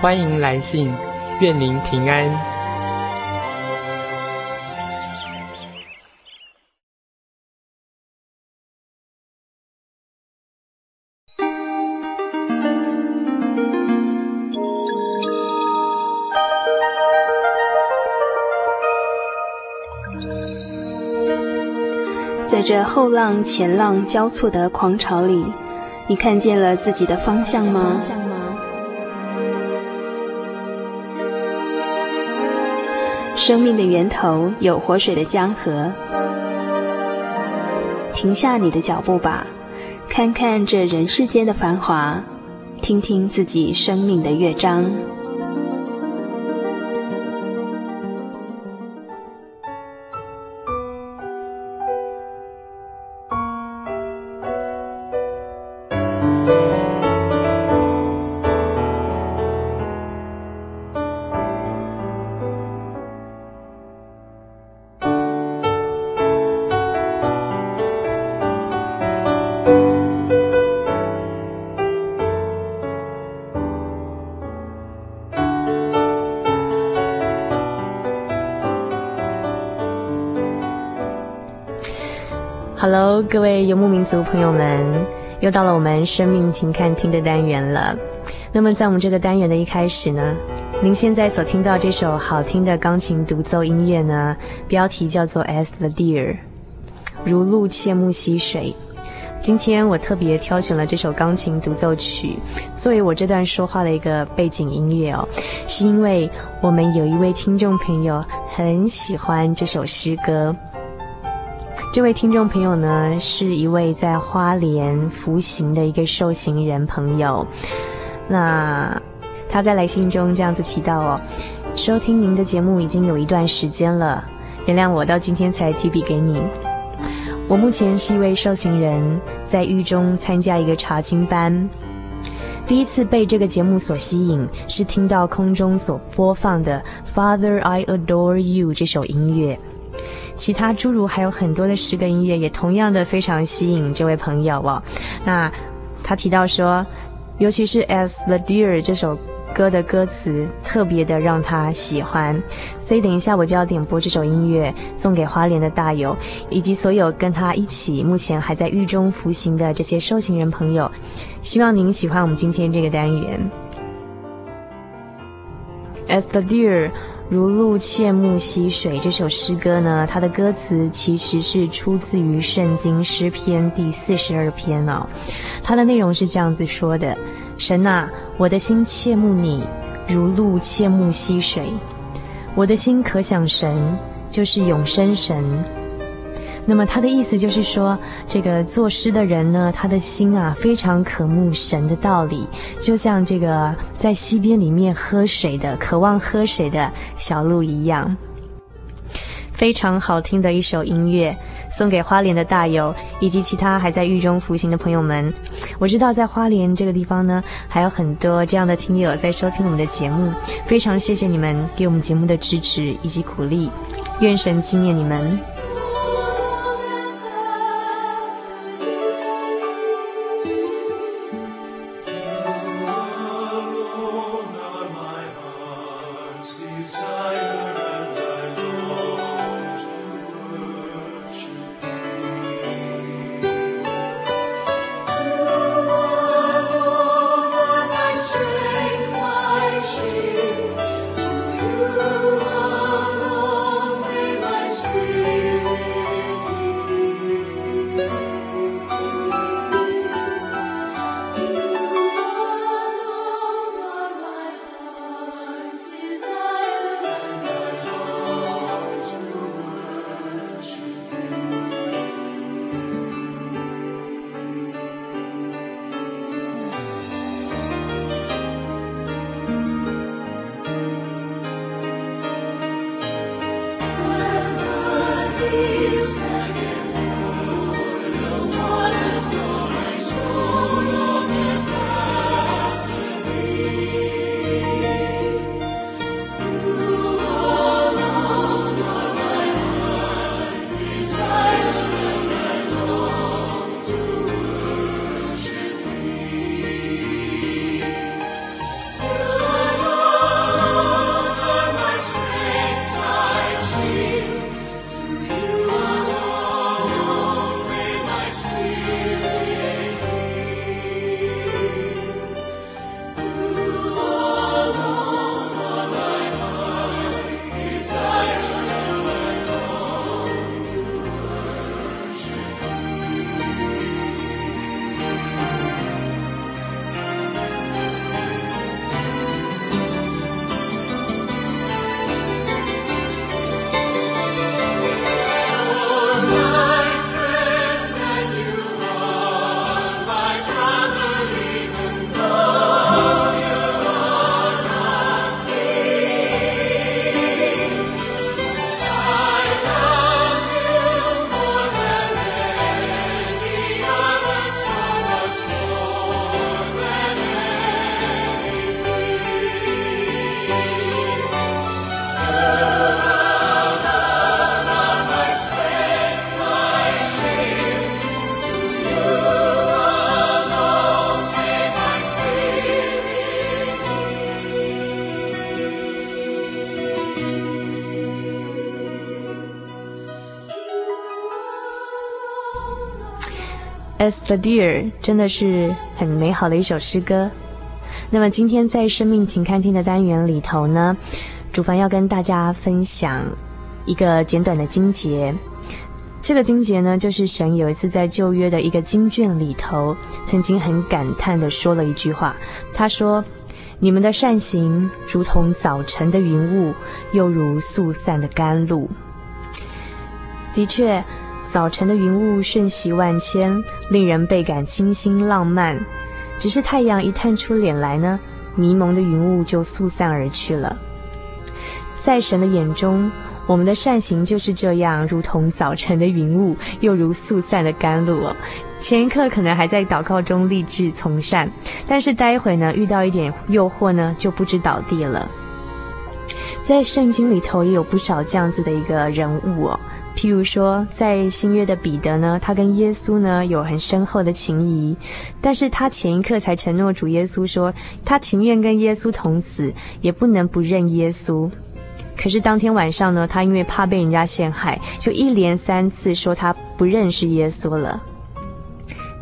欢迎来信，愿您平安。在这后浪前浪交错的狂潮里，你看见了自己的方向吗？生命的源头有活水的江河，停下你的脚步吧，看看这人世间的繁华，听听自己生命的乐章。各位游牧民族朋友们，又到了我们生命停看听的单元了。那么在我们这个单元的一开始呢，您现在所听到这首好听的钢琴独奏音乐呢，标题叫做《As the Deer》，如鹿切慕溪水。今天我特别挑选了这首钢琴独奏曲作为我这段说话的一个背景音乐哦，是因为我们有一位听众朋友很喜欢这首诗歌。这位听众朋友呢，是一位在花莲服刑的一个受刑人朋友。那他在来信中这样子提到哦，收听您的节目已经有一段时间了，原谅我到今天才提笔给你。我目前是一位受刑人，在狱中参加一个查经班。第一次被这个节目所吸引，是听到空中所播放的《Father I Adore You》这首音乐。其他诸如还有很多的诗歌音乐，也同样的非常吸引这位朋友哦。那他提到说，尤其是《As the Deer》这首歌的歌词特别的让他喜欢，所以等一下我就要点播这首音乐送给花莲的大友，以及所有跟他一起目前还在狱中服刑的这些受刑人朋友。希望您喜欢我们今天这个单元，《As the Deer》。如露切慕溪水这首诗歌呢，它的歌词其实是出自于圣经诗篇第四十二篇哦。它的内容是这样子说的：神啊，我的心切慕你，如露切慕溪水。我的心可想神，就是永生神。那么他的意思就是说，这个作诗的人呢，他的心啊非常渴慕神的道理，就像这个在溪边里面喝水的、渴望喝水的小鹿一样。非常好听的一首音乐，送给花莲的大友以及其他还在狱中服刑的朋友们。我知道在花莲这个地方呢，还有很多这样的听友在收听我们的节目，非常谢谢你们给我们节目的支持以及鼓励，愿神纪念你们。As the Deer 真的是很美好的一首诗歌。那么今天在生命停看听的单元里头呢，主凡要跟大家分享一个简短的经节。这个经节呢，就是神有一次在旧约的一个经卷里头，曾经很感叹地说了一句话。他说：“你们的善行如同早晨的云雾，又如速散的甘露。”的确。早晨的云雾瞬息万千，令人倍感清新浪漫。只是太阳一探出脸来呢，迷蒙的云雾就速散而去了。在神的眼中，我们的善行就是这样，如同早晨的云雾，又如速散的甘露。前一刻可能还在祷告中立志从善，但是待会呢，遇到一点诱惑呢，就不知倒地了。在圣经里头也有不少这样子的一个人物哦。譬如说，在新约的彼得呢，他跟耶稣呢有很深厚的情谊，但是他前一刻才承诺主耶稣说，他情愿跟耶稣同死，也不能不认耶稣。可是当天晚上呢，他因为怕被人家陷害，就一连三次说他不认识耶稣了。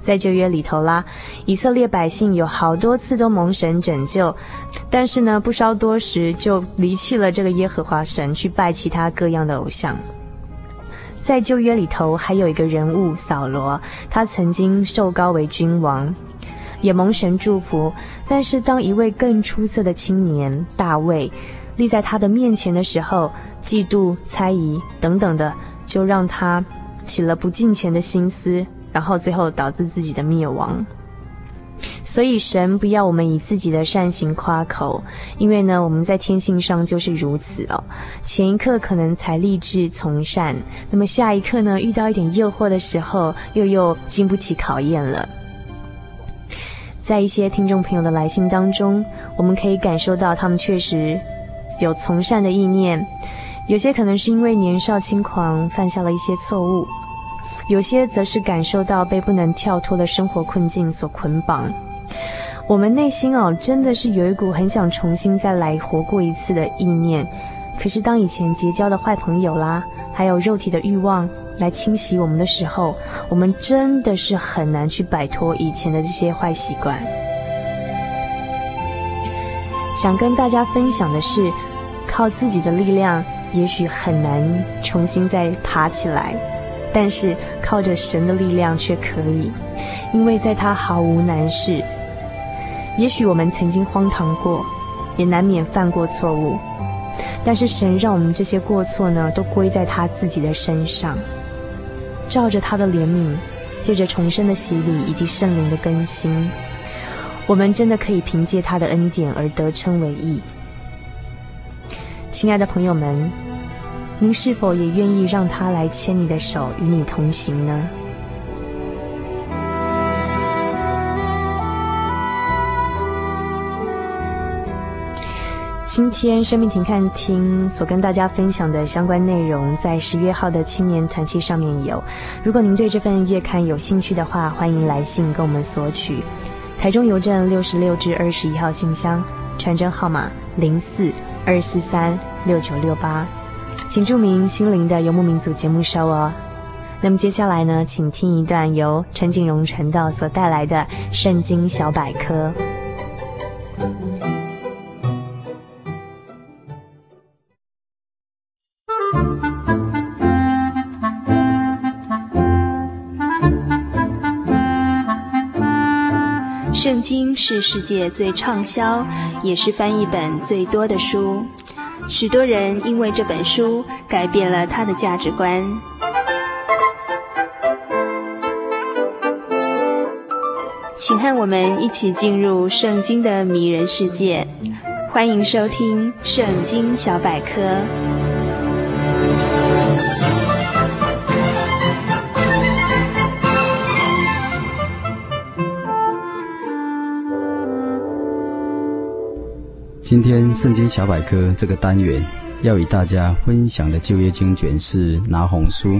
在旧约里头啦，以色列百姓有好多次都蒙神拯救，但是呢，不稍多时就离弃了这个耶和华神，去拜其他各样的偶像。在旧约里头，还有一个人物扫罗，他曾经受高为君王，也蒙神祝福。但是，当一位更出色的青年大卫立在他的面前的时候，嫉妒、猜疑等等的，就让他起了不敬虔的心思，然后最后导致自己的灭亡。所以，神不要我们以自己的善行夸口，因为呢，我们在天性上就是如此哦。前一刻可能才立志从善，那么下一刻呢，遇到一点诱惑的时候，又又经不起考验了。在一些听众朋友的来信当中，我们可以感受到他们确实有从善的意念，有些可能是因为年少轻狂犯下了一些错误。有些则是感受到被不能跳脱的生活困境所捆绑，我们内心哦，真的是有一股很想重新再来活过一次的意念。可是当以前结交的坏朋友啦，还有肉体的欲望来侵袭我们的时候，我们真的是很难去摆脱以前的这些坏习惯。想跟大家分享的是，靠自己的力量，也许很难重新再爬起来。但是靠着神的力量却可以，因为在他毫无难事。也许我们曾经荒唐过，也难免犯过错误，但是神让我们这些过错呢，都归在他自己的身上，照着他的怜悯，借着重生的洗礼以及圣灵的更新，我们真的可以凭借他的恩典而得称为义。亲爱的朋友们。您是否也愿意让他来牵你的手，与你同行呢？今天生命停看听所跟大家分享的相关内容，在十月号的青年团契上面有。如果您对这份月刊有兴趣的话，欢迎来信跟我们索取。台中邮政六十六至二十一号信箱，传真号码零四二四三六九六八。请注明心灵的游牧民族节目收哦。那么接下来呢，请听一段由陈景荣传道所带来的《圣经小百科》。圣经是世界最畅销，也是翻译本最多的书。许多人因为这本书改变了他的价值观。请和我们一起进入圣经的迷人世界，欢迎收听《圣经小百科》。今天圣经小百科这个单元要与大家分享的旧约经卷是拿红书。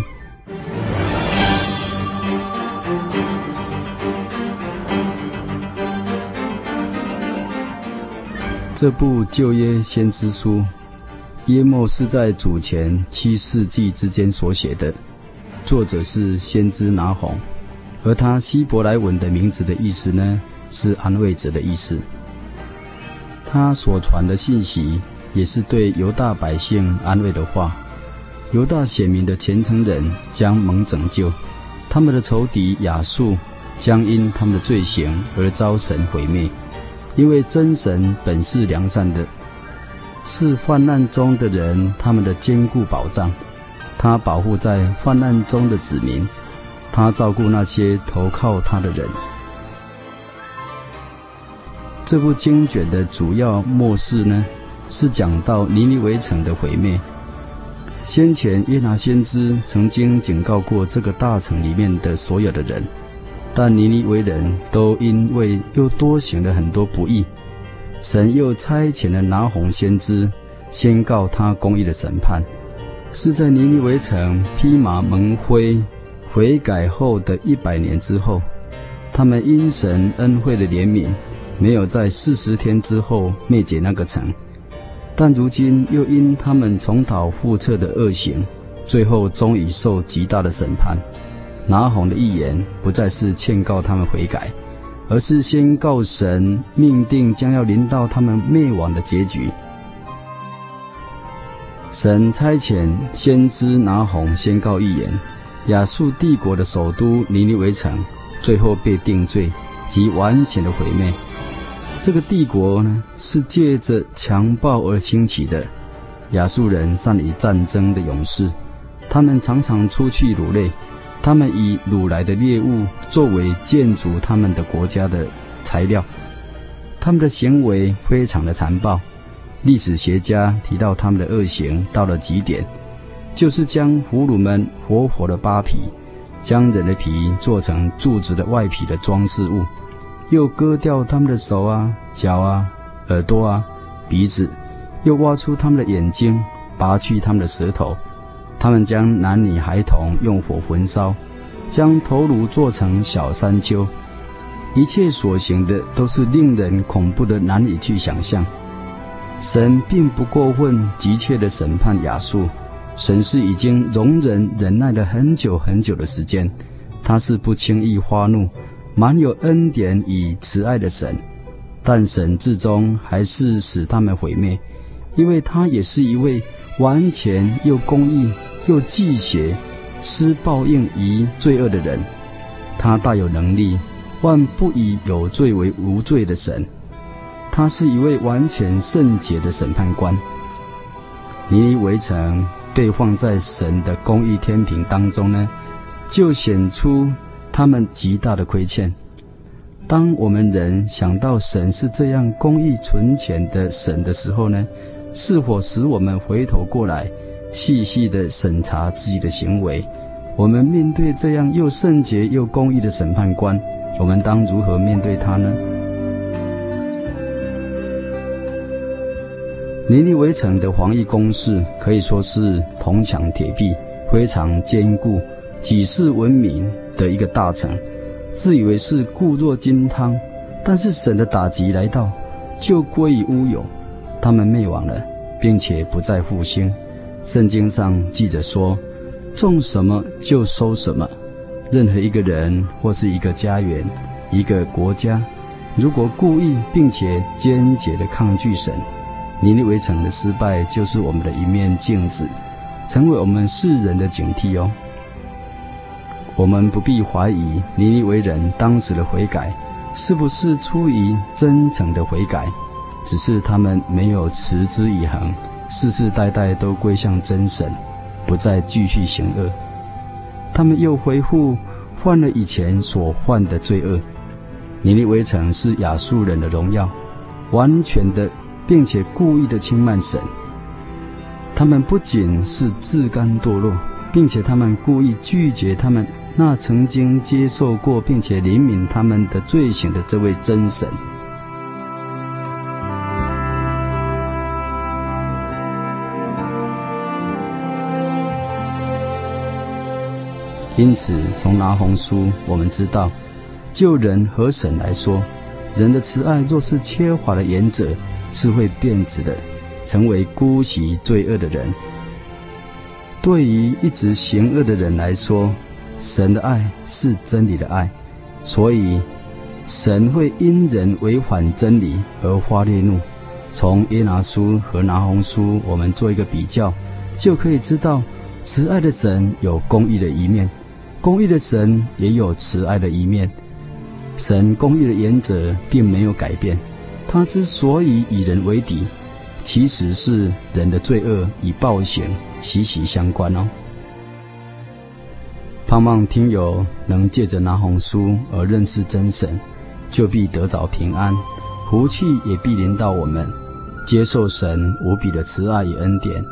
这部旧约先知书，约莫是在主前七世纪之间所写的，作者是先知拿红，而他希伯来文的名字的意思呢，是安慰者的意思。他所传的信息，也是对犹大百姓安慰的话。犹大显明的虔诚人将蒙拯救，他们的仇敌亚述将因他们的罪行而遭神毁灭。因为真神本是良善的，是患难中的人他们的坚固保障。他保护在患难中的子民，他照顾那些投靠他的人。这部经卷的主要末世呢，是讲到尼尼微城的毁灭。先前约拿先知曾经警告过这个大城里面的所有的人，但尼尼微人都因为又多行了很多不义，神又差遣了拿鸿先知宣告他公义的审判，是在尼尼微城披麻蒙灰悔改后的一百年之后，他们因神恩惠的怜悯。没有在四十天之后灭绝那个城，但如今又因他们重蹈覆辙的恶行，最后终于受极大的审判。拿红的预言不再是劝告他们悔改，而是宣告神命定将要临到他们灭亡的结局。神差遣先知拿红宣告预言，亚述帝国的首都尼尼微城最后被定罪及完全的毁灭。这个帝国呢，是借着强暴而兴起的。亚述人善于战争的勇士，他们常常出去掳掠，他们以掳来的猎物作为建筑他们的国家的材料。他们的行为非常的残暴。历史学家提到他们的恶行到了极点，就是将俘虏们活活的扒皮，将人的皮做成柱子的外皮的装饰物。又割掉他们的手啊、脚啊、耳朵啊、鼻子，又挖出他们的眼睛，拔去他们的舌头。他们将男女孩童用火焚烧，将头颅做成小山丘。一切所行的都是令人恐怖的，难以去想象。神并不过分急切地审判亚述，神是已经容忍忍耐了很久很久的时间，他是不轻易发怒。满有恩典与慈爱的神，但神至终还是使他们毁灭，因为他也是一位完全又公义又忌邪、施报应于罪恶的人。他大有能力，万不以有罪为无罪的神。他是一位完全圣洁的审判官。尼尼微城被放在神的公义天平当中呢，就显出。他们极大的亏欠。当我们人想到神是这样公义存钱的神的时候呢，是否使我们回头过来，细细的审查自己的行为？我们面对这样又圣洁又公义的审判官，我们当如何面对他呢？尼尼微城的防御工事可以说是铜墙铁壁，非常坚固，举世闻名。的一个大城，自以为是固若金汤，但是神的打击来到，就归于乌有，他们灭亡了，并且不再复兴。圣经上记着说：“种什么就收什么。”任何一个人或是一个家园、一个国家，如果故意并且坚决地抗拒神，尼尼微城的失败就是我们的一面镜子，成为我们世人的警惕哦。我们不必怀疑尼尼微人当时的悔改是不是出于真诚的悔改，只是他们没有持之以恒，世世代代都归向真神，不再继续行恶。他们又恢复犯了以前所犯的罪恶。尼尼微城是亚述人的荣耀，完全的并且故意的轻慢神。他们不仅是自甘堕落，并且他们故意拒绝他们。那曾经接受过并且怜悯他们的罪行的这位真神，因此从拿红书我们知道，就人和神来说，人的慈爱若是缺乏了原则，是会变质的，成为姑息罪恶的人。对于一直行恶的人来说，神的爱是真理的爱，所以神会因人违反真理而发烈怒。从耶拿书和拿红书，我们做一个比较，就可以知道，慈爱的神有公义的一面，公义的神也有慈爱的一面。神公义的原则并没有改变，他之所以与人为敌，其实是人的罪恶与暴行息息相关哦。盼望听友能借着拿红书而认识真神，就必得着平安，福气也必临到我们。接受神无比的慈爱与恩典，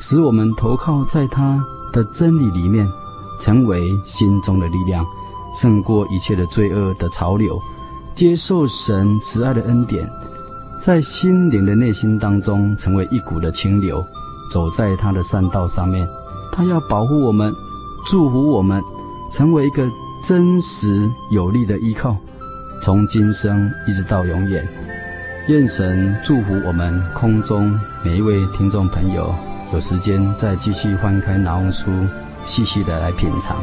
使我们投靠在他的真理里面，成为心中的力量，胜过一切的罪恶的潮流。接受神慈爱的恩典，在心灵的内心当中成为一股的清流，走在他的善道上面。他要保护我们，祝福我们，成为一个真实有力的依靠，从今生一直到永远。愿神祝福我们空中每一位听众朋友，有时间再继续翻开拿红书，细细的来品尝。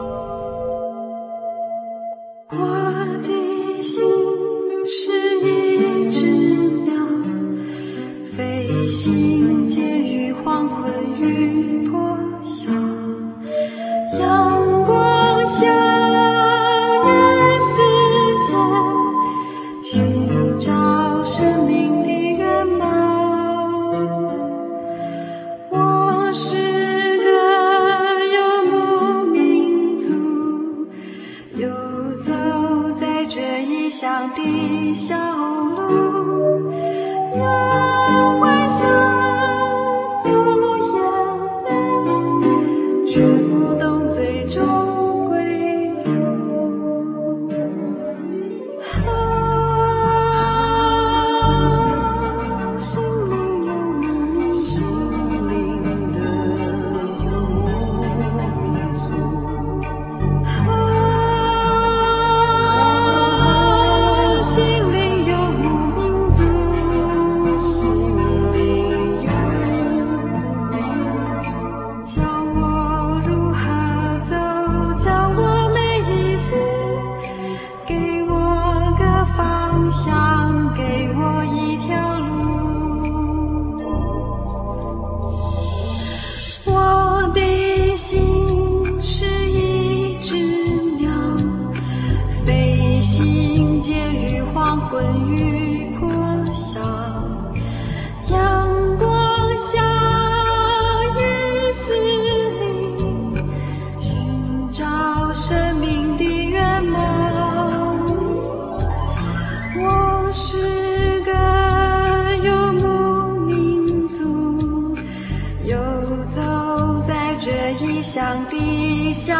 小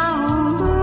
路。